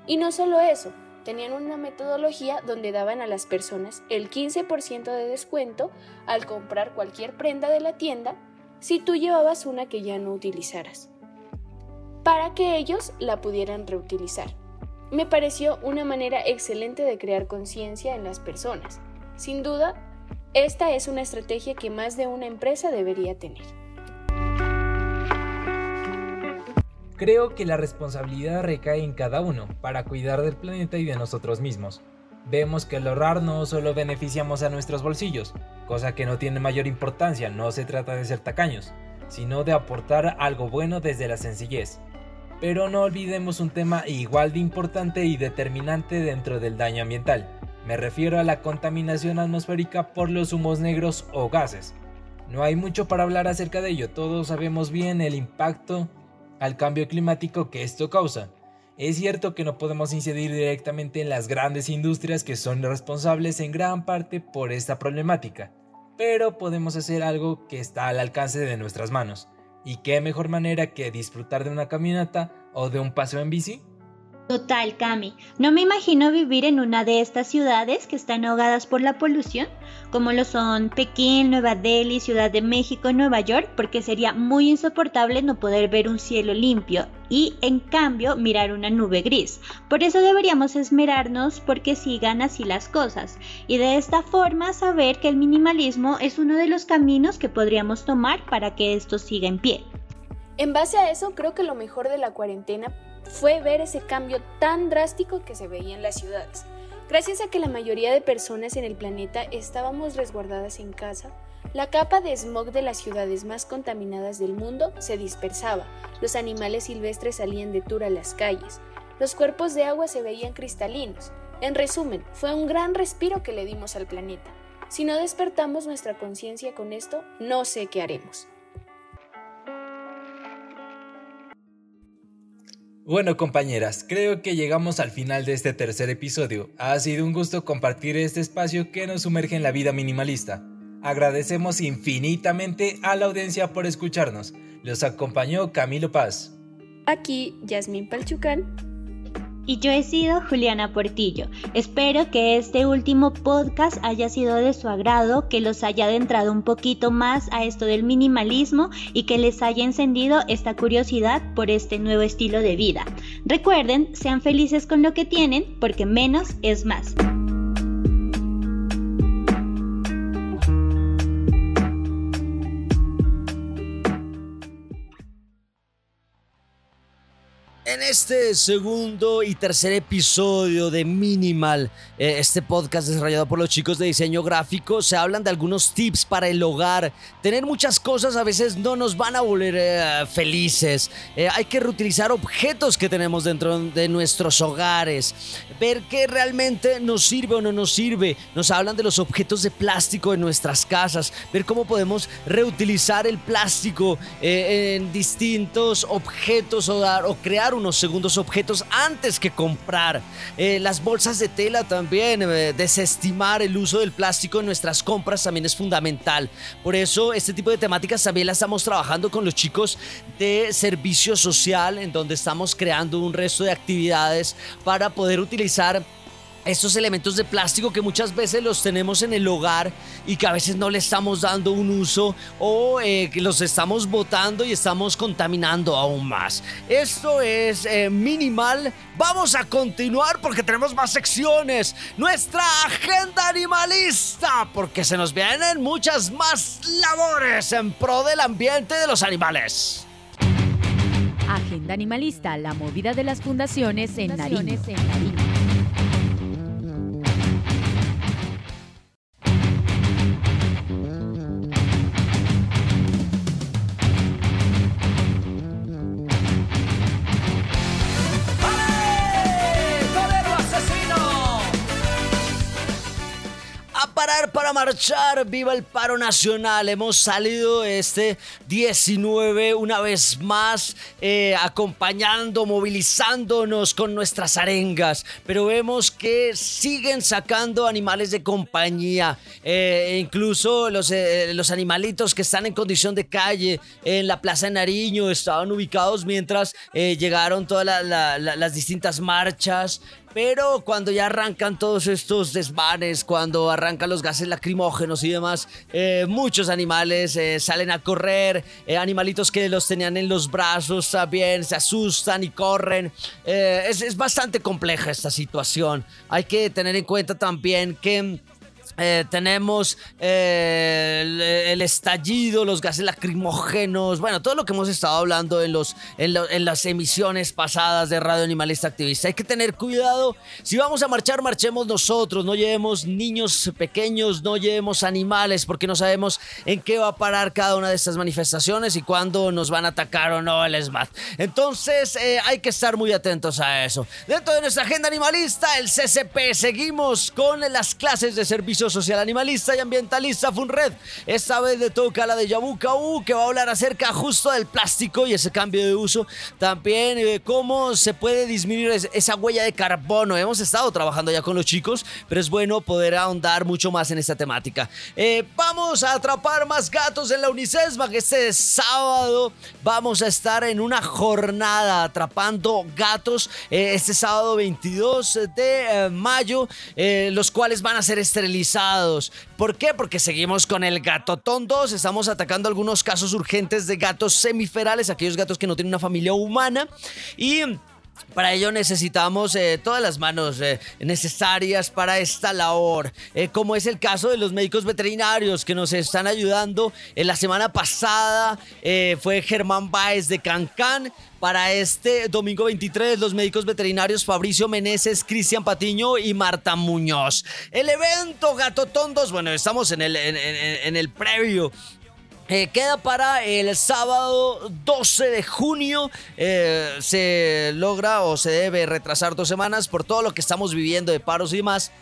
Y no solo eso, tenían una metodología donde daban a las personas el 15% de descuento al comprar cualquier prenda de la tienda si tú llevabas una que ya no utilizaras, para que ellos la pudieran reutilizar. Me pareció una manera excelente de crear conciencia en las personas. Sin duda, esta es una estrategia que más de una empresa debería tener. Creo que la responsabilidad recae en cada uno para cuidar del planeta y de nosotros mismos. Vemos que al ahorrar no solo beneficiamos a nuestros bolsillos, cosa que no tiene mayor importancia, no se trata de ser tacaños, sino de aportar algo bueno desde la sencillez. Pero no olvidemos un tema igual de importante y determinante dentro del daño ambiental. Me refiero a la contaminación atmosférica por los humos negros o gases. No hay mucho para hablar acerca de ello, todos sabemos bien el impacto al cambio climático que esto causa. Es cierto que no podemos incidir directamente en las grandes industrias que son responsables en gran parte por esta problemática, pero podemos hacer algo que está al alcance de nuestras manos. ¿Y qué mejor manera que disfrutar de una caminata o de un paseo en bici? Total, Cami. No me imagino vivir en una de estas ciudades que están ahogadas por la polución, como lo son Pekín, Nueva Delhi, Ciudad de México, Nueva York, porque sería muy insoportable no poder ver un cielo limpio y, en cambio, mirar una nube gris. Por eso deberíamos esmerarnos porque sigan así las cosas y de esta forma saber que el minimalismo es uno de los caminos que podríamos tomar para que esto siga en pie. En base a eso, creo que lo mejor de la cuarentena fue ver ese cambio tan drástico que se veía en las ciudades. Gracias a que la mayoría de personas en el planeta estábamos resguardadas en casa, la capa de smog de las ciudades más contaminadas del mundo se dispersaba, los animales silvestres salían de tour a las calles, los cuerpos de agua se veían cristalinos. En resumen, fue un gran respiro que le dimos al planeta. Si no despertamos nuestra conciencia con esto, no sé qué haremos. Bueno compañeras, creo que llegamos al final de este tercer episodio. Ha sido un gusto compartir este espacio que nos sumerge en la vida minimalista. Agradecemos infinitamente a la audiencia por escucharnos. Los acompañó Camilo Paz. Aquí Yasmín Palchucán y yo he sido Juliana Portillo. Espero que este último podcast haya sido de su agrado, que los haya adentrado un poquito más a esto del minimalismo y que les haya encendido esta curiosidad por este nuevo estilo de vida. Recuerden, sean felices con lo que tienen porque menos es más. En este segundo y tercer episodio de Minimal, eh, este podcast desarrollado por los chicos de diseño gráfico, se hablan de algunos tips para el hogar. Tener muchas cosas a veces no nos van a volver eh, felices. Eh, hay que reutilizar objetos que tenemos dentro de nuestros hogares. Ver qué realmente nos sirve o no nos sirve. Nos hablan de los objetos de plástico en nuestras casas. Ver cómo podemos reutilizar el plástico en distintos objetos o, dar, o crear segundos objetos antes que comprar. Eh, las bolsas de tela también, eh, desestimar el uso del plástico en nuestras compras también es fundamental. Por eso este tipo de temáticas también las estamos trabajando con los chicos de servicio social, en donde estamos creando un resto de actividades para poder utilizar estos elementos de plástico que muchas veces los tenemos en el hogar y que a veces no le estamos dando un uso o eh, que los estamos botando y estamos contaminando aún más. Esto es eh, minimal. Vamos a continuar porque tenemos más secciones. Nuestra agenda animalista porque se nos vienen muchas más labores en pro del ambiente de los animales. Agenda animalista, la movida de las fundaciones en Nariño. para marchar, viva el paro nacional. Hemos salido este 19 una vez más, eh, acompañando, movilizándonos con nuestras arengas, pero vemos que siguen sacando animales de compañía, eh, incluso los, eh, los animalitos que están en condición de calle en la Plaza de Nariño estaban ubicados mientras llegaron todas las distintas marchas. Pero cuando ya arrancan todos estos desvanes, cuando arrancan los gases lacrimógenos y demás, eh, muchos animales eh, salen a correr, eh, animalitos que los tenían en los brazos también se asustan y corren. Es, es bastante compleja esta situación. Hay que tener en cuenta también que eh, tenemos eh, el, estallido, los gases lacrimógenos, bueno, todo lo que hemos estado hablando en, los, en, las emisiones pasadas de Radio Animalista Activista. Hay que tener cuidado. Si vamos a marchar, marchemos nosotros. No llevemos niños pequeños, no llevemos animales, porque no sabemos en qué va a parar cada una de estas manifestaciones y cuándo nos van a atacar o no el SMAT. Entonces, eh, hay que estar muy atentos a eso. Dentro de nuestra agenda animalista, el CCP, seguimos con las clases de social animalista y ambientalista FUNRED. Esta vez le toca la de Yabuca U, que va a hablar acerca justo del plástico y ese cambio de uso. También eh, cómo se puede disminuir esa huella de carbono. Hemos estado trabajando ya con los chicos, pero es bueno poder ahondar mucho más en esta temática. Eh, vamos a atrapar más gatos en la Unicesma, que este sábado vamos a estar en una jornada atrapando gatos. Eh, este sábado 22 de mayo, los cuales van a ser esterilizados ¿Por qué? Porque seguimos con el gatotón 2. Estamos atacando algunos casos urgentes de gatos semiferales, aquellos gatos que no tienen una familia humana. Y para ello necesitamos eh, todas las manos eh, necesarias para esta labor, eh, como es el caso de los médicos veterinarios que nos están ayudando. La semana pasada fue Germán Báez de Cancán. Para este domingo 23, los médicos veterinarios Fabricio Meneses, Cristian Patiño y Marta Muñoz. El evento Gatotondos, bueno, estamos en el, en el previo eh, queda para el sábado 12 de junio. Eh, se logra o se debe retrasar dos semanas por todo lo que estamos viviendo de paros y más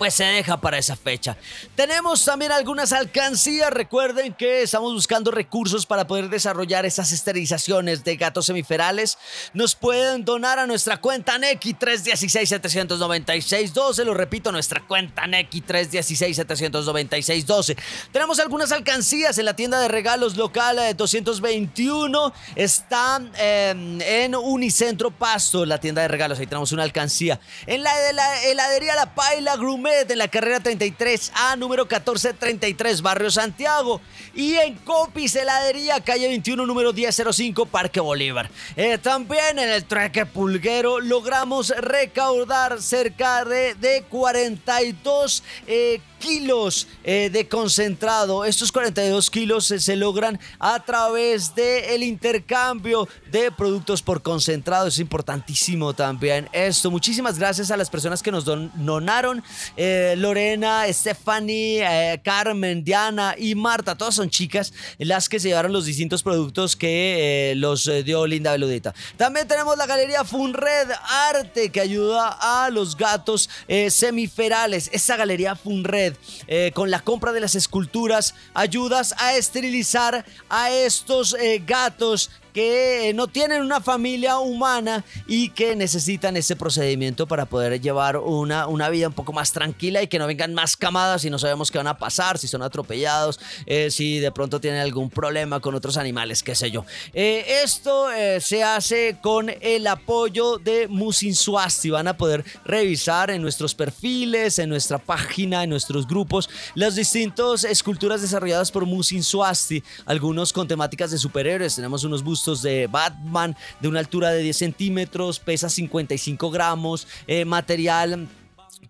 pues se deja para esa fecha. Tenemos también algunas alcancías. Recuerden que estamos buscando recursos para poder desarrollar esas esterilizaciones de gatos semiferales. Nos pueden donar a nuestra cuenta Neki 316-796-12. Lo repito, nuestra cuenta Neki 316-796-12. Tenemos algunas alcancías en la tienda de regalos local 221. Eh, Está em, en Unicentro Pasto, la tienda de regalos. Ahí tenemos una alcancía. En la, de la heladería La Paila Grumet de la carrera 33A, número 1433, Barrio Santiago. Y en Copis Heladería, calle 21, número 1005, Parque Bolívar. Eh, también en el Treque Pulguero logramos recaudar cerca de, de 42 eh, kilos eh, de concentrado. Estos 42 kilos se, logran a través del intercambio de productos por concentrado. Es importantísimo también esto. Muchísimas gracias a las personas que nos donaron. Eh, Lorena, Stephanie, eh, Carmen, Diana y Marta. Todas son chicas las que se llevaron los distintos productos que los dio Linda Beludita. También tenemos la galería Funred Arte que ayuda a los gatos semiferales. Esa galería Funred eh, con la compra de las esculturas, ayudas a esterilizar a estos eh, gatos que no tienen una familia humana y que necesitan ese procedimiento para poder llevar una, una vida un poco más tranquila y que no vengan más camadas y no sabemos qué van a pasar, si son atropellados, eh, si de pronto tienen algún problema con otros animales, qué sé yo. Eh, esto eh, se hace con el apoyo de Musin Swasti. Van a poder revisar en nuestros perfiles, en nuestra página, en nuestros grupos, las distintas esculturas desarrolladas por Musin Swasti, algunos con temáticas de superhéroes. Tenemos unos de Batman de una altura de 10 centímetros, pesa 55 gramos, eh, material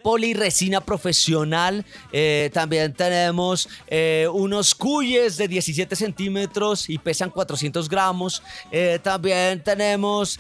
poliresina profesional. Eh, también tenemos eh, unos cuyes de 17 centímetros y pesan 400 gramos. Eh, también tenemos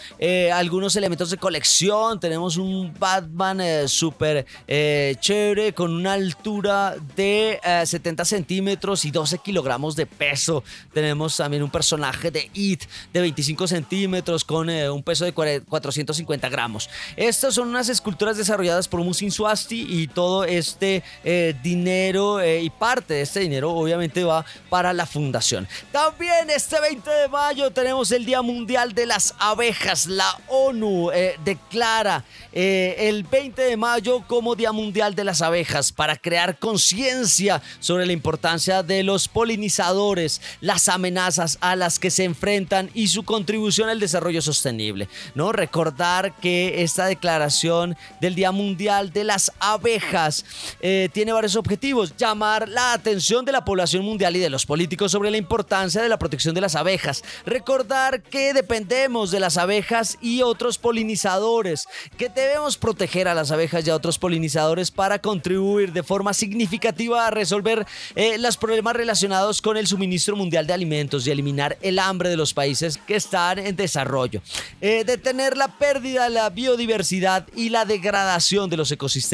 algunos elementos de colección. Tenemos un Batman súper chévere con una altura de 70 centímetros y 12 kilogramos de peso. Tenemos también un personaje de It de 25 centímetros con un peso de 450 gramos. Estas son unas esculturas desarrolladas por Musin y todo este eh, dinero eh, y parte de este dinero obviamente va para la fundación. También este 20 de mayo tenemos el Día Mundial de las Abejas. La ONU eh, declara el 20 de mayo como Día Mundial de las Abejas para crear conciencia sobre la importancia de los polinizadores, las amenazas a las que se enfrentan y su contribución al desarrollo sostenible. ¿no? Recordar que esta declaración del Día Mundial de las abejas. Eh, tiene varios objetivos. Llamar la atención de la población mundial y de los políticos sobre la importancia de la protección de las abejas. Recordar que dependemos de las abejas y otros polinizadores, que debemos proteger a las abejas y a otros polinizadores para contribuir de forma significativa a resolver eh, los problemas relacionados con el suministro mundial de alimentos y eliminar el hambre de los países que están en desarrollo. Eh, detener la pérdida de la biodiversidad y la degradación de los ecosistemas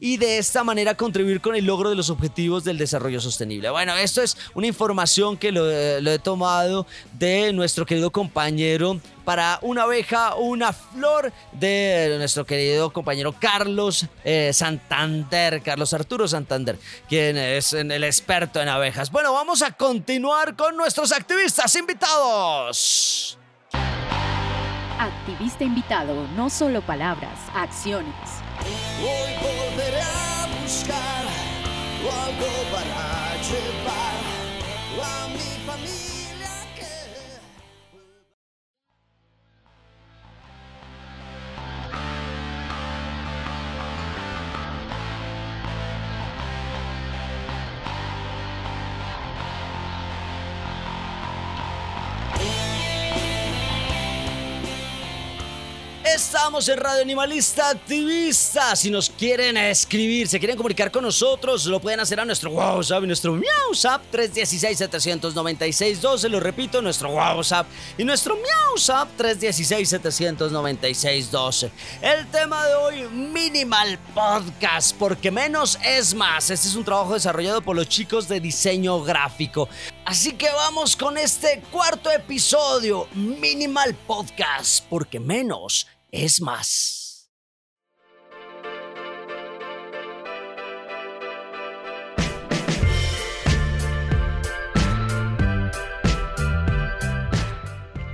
y de esta manera contribuir con el logro de los objetivos del desarrollo sostenible. Bueno, esto es una información que lo, eh, he tomado de nuestro querido compañero para una abeja, una flor de nuestro querido compañero Carlos eh, Santander, Carlos Arturo Santander, quien es el experto en abejas. Bueno, vamos a continuar con nuestros activistas invitados. Activista invitado, no solo palabras, acciones. Hoy volveré a buscar algo para llevar a mi familia Estamos en Radio Animalista Activista. Si nos quieren escribir, se quieren comunicar con nosotros, lo pueden hacer a nuestro WhatsApp y nuestro MiauSap 316-796-12. Lo repito, nuestro WhatsApp y nuestro MiauSap 316-796-12. El tema de hoy, Minimal Podcast, porque menos es más. Este es un trabajo desarrollado por los chicos de diseño gráfico. Así que vamos con este cuarto episodio, Minimal Podcast, porque menos es más.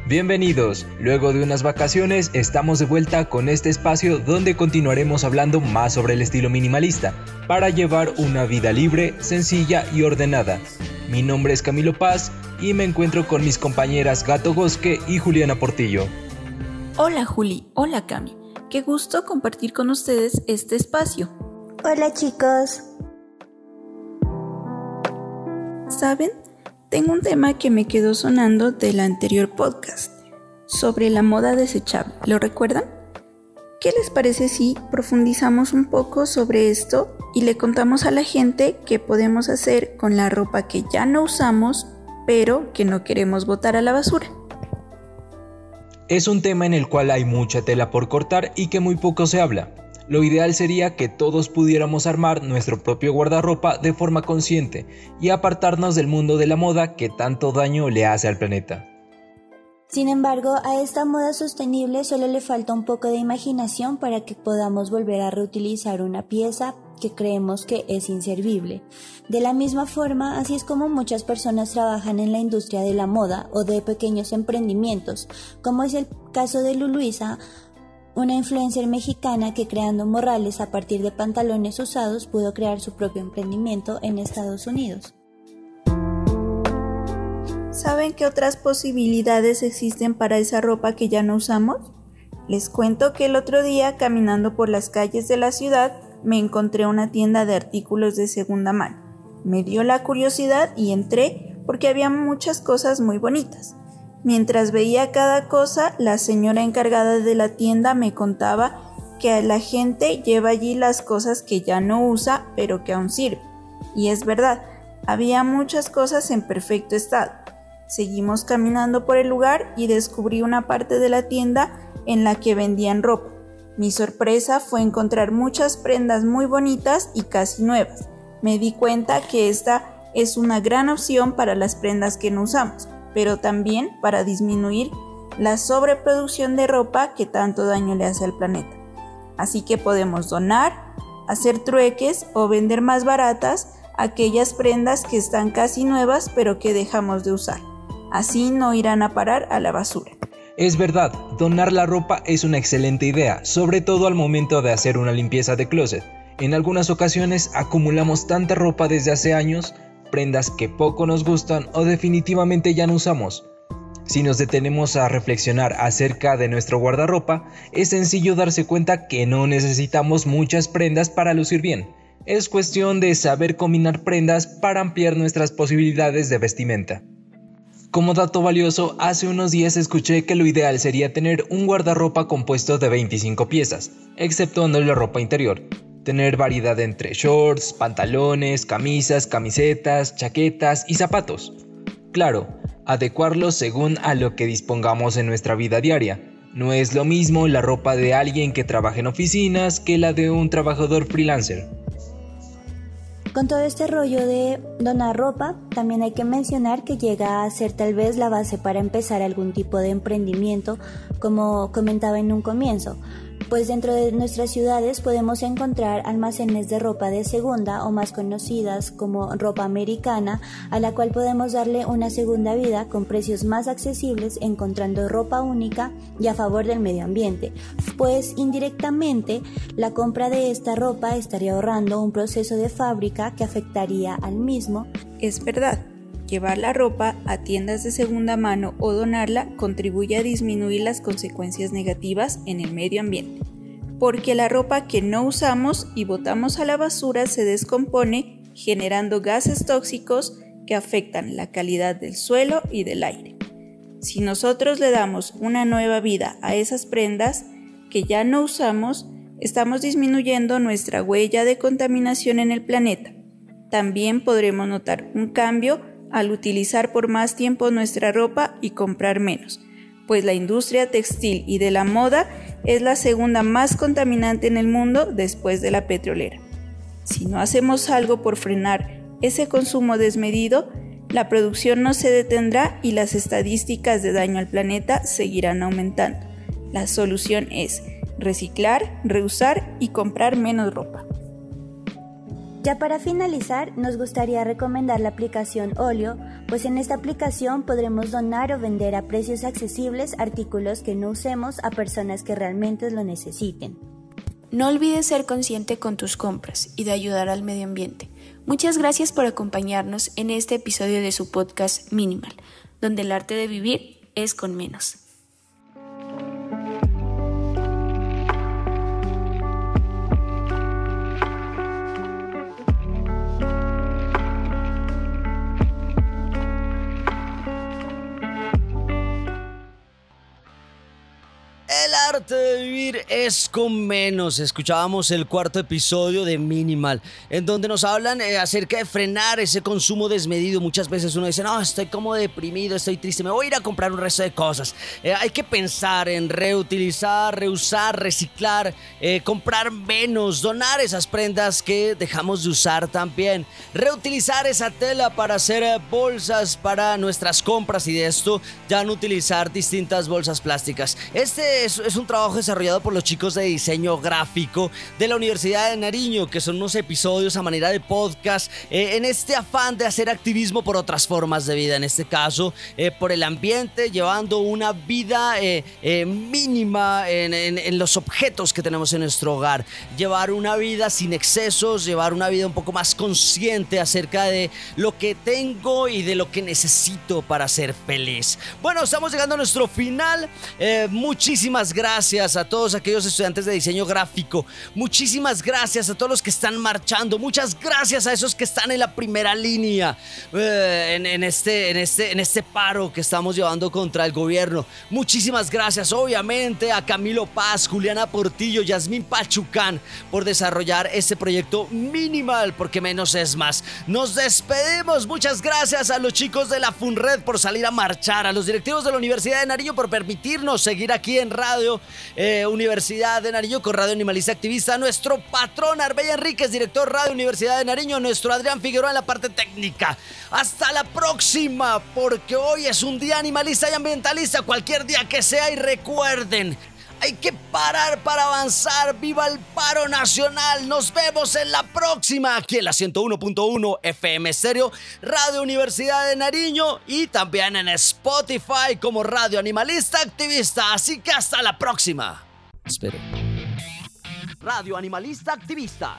Bienvenidos, luego de unas vacaciones estamos de vuelta con este espacio donde continuaremos hablando más sobre el estilo minimalista, para llevar una vida libre, sencilla y ordenada. Mi nombre es Camilo Paz y me encuentro con mis compañeras Gato Bosque y Juliana Portillo. Hola Juli, hola Cami. Qué gusto compartir con ustedes este espacio. Hola chicos. ¿Saben? Tengo un tema que me quedó sonando del anterior podcast, sobre la moda desechable. ¿Lo recuerdan? ¿Qué les parece si profundizamos un poco sobre esto y le contamos a la gente qué podemos hacer con la ropa que ya no usamos, pero que no queremos botar a la basura? Es un tema en el cual hay mucha tela por cortar y que muy poco se habla. Lo ideal sería que todos pudiéramos armar nuestro propio guardarropa de forma consciente y apartarnos del mundo de la moda que tanto daño le hace al planeta. Sin embargo, a esta moda sostenible solo le falta un poco de imaginación para que podamos volver a reutilizar una pieza que creemos que es inservible. De la misma forma, así es como muchas personas trabajan en la industria de la moda o de pequeños emprendimientos, como es el caso de Luluisa, una influencer mexicana que creando morrales a partir de pantalones usados pudo crear su propio emprendimiento en Estados Unidos. ¿Saben qué otras posibilidades existen para esa ropa que ya no usamos? Les cuento que el otro día, caminando por las calles de la ciudad, me encontré una tienda de artículos de segunda mano. Me dio la curiosidad y entré porque había muchas cosas muy bonitas. Mientras veía cada cosa, la señora encargada de la tienda me contaba que la gente lleva allí las cosas que ya no usa, pero que aún sirven. Y es verdad, había muchas cosas en perfecto estado. Seguimos caminando por el lugar y descubrí una parte de la tienda en la que vendían ropa. Mi sorpresa fue encontrar muchas prendas muy bonitas y casi nuevas. Me di cuenta que esta es una gran opción para las prendas que no usamos pero también para disminuir la sobreproducción de ropa que tanto daño le hace al planeta. Así que podemos donar, hacer trueques o vender más baratas aquellas prendas que están casi nuevas pero que dejamos de usar. Así no irán a parar a la basura. Es verdad, donar la ropa es una excelente idea, sobre todo al momento de hacer una limpieza de closet. En algunas ocasiones acumulamos tanta ropa desde hace años prendas que poco nos gustan o definitivamente ya no usamos. Si nos detenemos a reflexionar acerca de nuestro guardarropa, es sencillo darse cuenta que no necesitamos muchas prendas para lucir bien. Es cuestión de saber combinar prendas para ampliar nuestras posibilidades de vestimenta. Como dato valioso, hace unos días escuché que lo ideal sería tener un guardarropa compuesto de 25 piezas, exceptuando la ropa interior. Tener variedad entre shorts, pantalones, camisas, camisetas, chaquetas y zapatos. Claro, adecuarlos según a lo que dispongamos en nuestra vida diaria. No es lo mismo la ropa de alguien que trabaja en oficinas que la de un trabajador freelancer. Con todo este rollo de donar ropa, también hay que mencionar que llega a ser tal vez la base para empezar algún tipo de emprendimiento, como comentaba en un comienzo pues dentro de nuestras ciudades podemos encontrar almacenes de ropa de segunda o más conocidas como ropa americana, a la cual podemos darle una segunda vida con precios más accesibles encontrando ropa única y a favor del medio ambiente, pues indirectamente la compra de esta ropa estaría ahorrando un proceso de fábrica que afectaría al mismo. Es verdad, Llevar la ropa a tiendas de segunda mano o donarla contribuye a disminuir las consecuencias negativas en el medio ambiente, porque la ropa que no usamos y botamos a la basura se descompone generando gases tóxicos que afectan la calidad del suelo y del aire. Si nosotros le damos una nueva vida a esas prendas que ya no usamos, estamos disminuyendo nuestra huella de contaminación en el planeta. También podremos notar un cambio al utilizar por más tiempo nuestra ropa y comprar menos, pues la industria textil y de la moda es la segunda más contaminante en el mundo después de la petrolera. Si no hacemos algo por frenar ese consumo desmedido, la producción no se detendrá y las estadísticas de daño al planeta seguirán aumentando. La solución es reciclar, reusar y comprar menos ropa. Ya para finalizar, nos gustaría recomendar la aplicación Olio, pues en esta aplicación podremos donar o vender a precios accesibles artículos que no usemos a personas que realmente lo necesiten. No olvides ser consciente con tus compras y de ayudar al medio ambiente. Muchas gracias por acompañarnos en este episodio de su podcast Minimal, donde el arte de vivir es con menos. Arte de vivir es con menos. Escuchábamos el cuarto episodio de Minimal, en donde nos hablan eh, acerca de frenar ese consumo desmedido. Muchas veces uno dice, no, estoy como deprimido, estoy triste, me voy a ir a comprar un resto de cosas. Eh, hay que pensar en reutilizar, reusar, reciclar, eh, comprar menos, donar esas prendas que dejamos de usar también, reutilizar esa tela para hacer bolsas para nuestras compras y de esto ya no utilizar distintas bolsas plásticas. Este es, es un trabajo desarrollado por los chicos de diseño gráfico de la Universidad de Nariño, que son unos episodios a manera de podcast, eh, en este afán de hacer activismo por otras formas de vida, en este caso eh, por el ambiente, llevando una vida eh, mínima en, en los objetos que tenemos en nuestro hogar, llevar una vida sin excesos, llevar una vida un poco más consciente acerca de lo que tengo y de lo que necesito para ser feliz. Bueno, estamos llegando a nuestro final. muchísimas gracias gracias a todos aquellos estudiantes de diseño gráfico. Muchísimas gracias a todos los que están marchando. Muchas gracias a esos que están en la primera línea eh, en, este, en, este, en este paro que estamos llevando contra el gobierno. Muchísimas gracias, obviamente, a Camilo Paz, Juliana Portillo, Yasmín Pachucán por desarrollar este proyecto minimal, porque menos es más. Nos despedimos. Muchas gracias a los chicos de la FUNRED por salir a marchar, a los directivos de la Universidad de Nariño por permitirnos seguir aquí en radio eh, Universidad de Nariño con Radio Animalista Activista, nuestro patrón Arbella Enríquez, director Radio Universidad de Nariño, nuestro Adrián Figueroa en la parte técnica. Hasta la próxima, porque hoy es un día animalista y ambientalista, cualquier día que sea, y recuerden, hay que parar para avanzar. ¡Viva el paro nacional! Nos vemos en la próxima aquí en la 101.1 FM Stereo, Radio Universidad de Nariño y también en Spotify como Radio Animalista Activista. Así que hasta la próxima. Espero. Radio Animalista Activista